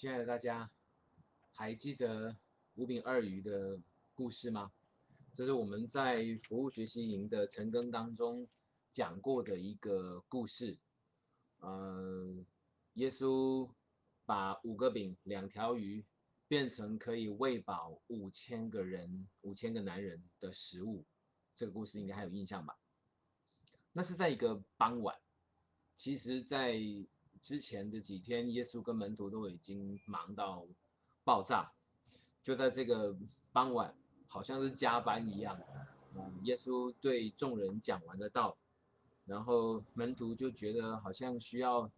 亲爱的大家，还记得五饼二鱼的故事吗？这是我们在服务学习营的晨更当中讲过的一个故事。呃，耶稣把五个饼、两条鱼变成可以喂饱五千个人、五千个男人的食物。这个故事应该还有印象吧？那是在一个傍晚。其实，在之前的几天，耶稣跟门徒都已经忙到爆炸。就在这个傍晚，好像是加班一样。嗯，耶稣对众人讲完了道，然后门徒就觉得好像需要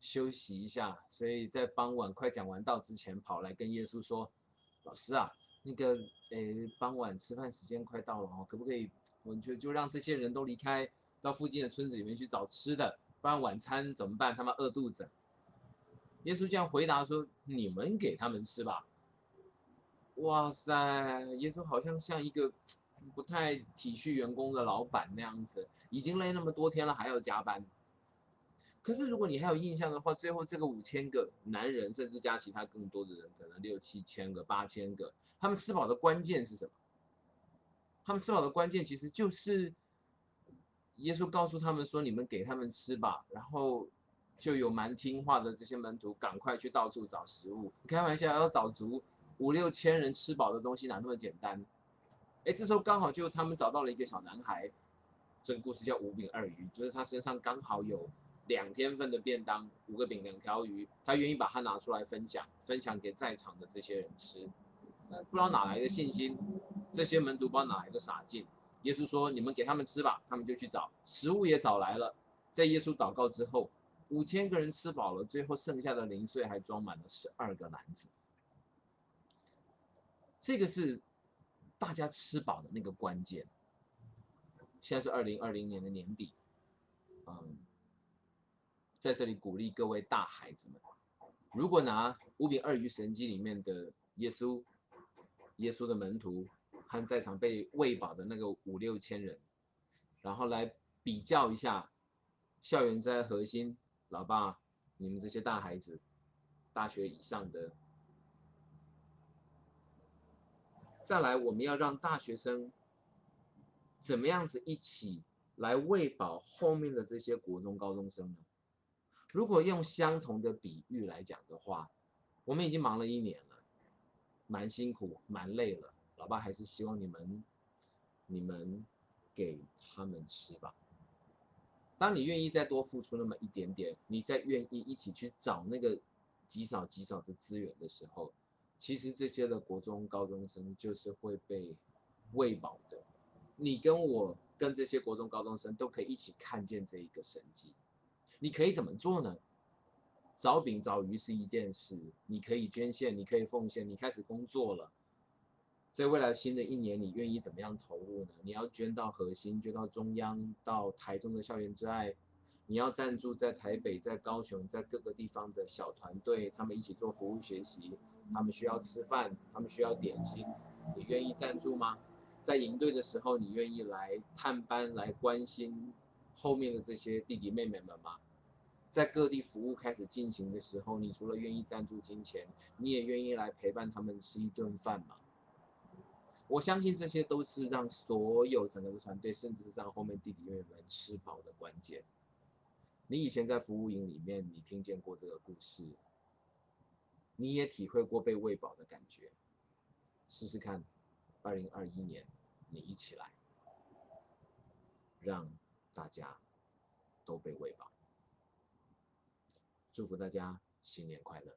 休息一下，所以在傍晚快讲完道之前，跑来跟耶稣说：“老师啊，那个，诶，傍晚吃饭时间快到了哦，可不可以，我们就就让这些人都离开，到附近的村子里面去找吃的。”不然晚餐怎么办？他们饿肚子。耶稣这样回答说：“你们给他们吃吧。”哇塞，耶稣好像像一个 不太体恤员工的老板那样子，已经累那么多天了，还要加班。可是如果你还有印象的话，最后这个五千个男人，甚至加其他更多的人，可能六七千个、八千个，他们吃饱的关键是什么？他们吃饱的关键其实就是。耶稣告诉他们说：“你们给他们吃吧。”然后就有蛮听话的这些门徒赶快去到处找食物。开玩笑，要找足五六千人吃饱的东西哪那么简单？哎，这时候刚好就他们找到了一个小男孩。这个故事叫五饼二鱼，就是他身上刚好有两天份的便当，五个饼两条鱼，他愿意把它拿出来分享，分享给在场的这些人吃。那不知道哪来的信心，这些门徒不知道哪来的傻劲。耶稣说：“你们给他们吃吧。”他们就去找食物，也找来了。在耶稣祷告之后，五千个人吃饱了，最后剩下的零碎还装满了十二个篮子。这个是大家吃饱的那个关键。现在是二零二零年的年底，嗯，在这里鼓励各位大孩子们，如果拿五饼二鱼神机里面的耶稣，耶稣的门徒。和在场被喂饱的那个五六千人，然后来比较一下校园在核心，老爸，你们这些大孩子，大学以上的，再来，我们要让大学生怎么样子一起来喂饱后面的这些国中高中生呢？如果用相同的比喻来讲的话，我们已经忙了一年了，蛮辛苦，蛮累了。老爸还是希望你们，你们给他们吃吧。当你愿意再多付出那么一点点，你再愿意一起去找那个极少极少的资源的时候，其实这些的国中高中生就是会被喂饱的。你跟我跟这些国中高中生都可以一起看见这一个神迹。你可以怎么做呢？找饼找鱼是一件事，你可以捐献，你可以奉献，你开始工作了。在未来新的一年，你愿意怎么样投入呢？你要捐到核心，捐到中央，到台中的校园之爱；你要赞助在台北、在高雄、在各个地方的小团队，他们一起做服务学习，他们需要吃饭，他们需要点心，你愿意赞助吗？在营队的时候，你愿意来探班、来关心后面的这些弟弟妹妹们吗？在各地服务开始进行的时候，你除了愿意赞助金钱，你也愿意来陪伴他们吃一顿饭吗？我相信这些都是让所有整个的团队，甚至是让后面弟弟妹妹们吃饱的关键。你以前在服务营里面，你听见过这个故事，你也体会过被喂饱的感觉。试试看，二零二一年，你一起来，让大家都被喂饱。祝福大家新年快乐！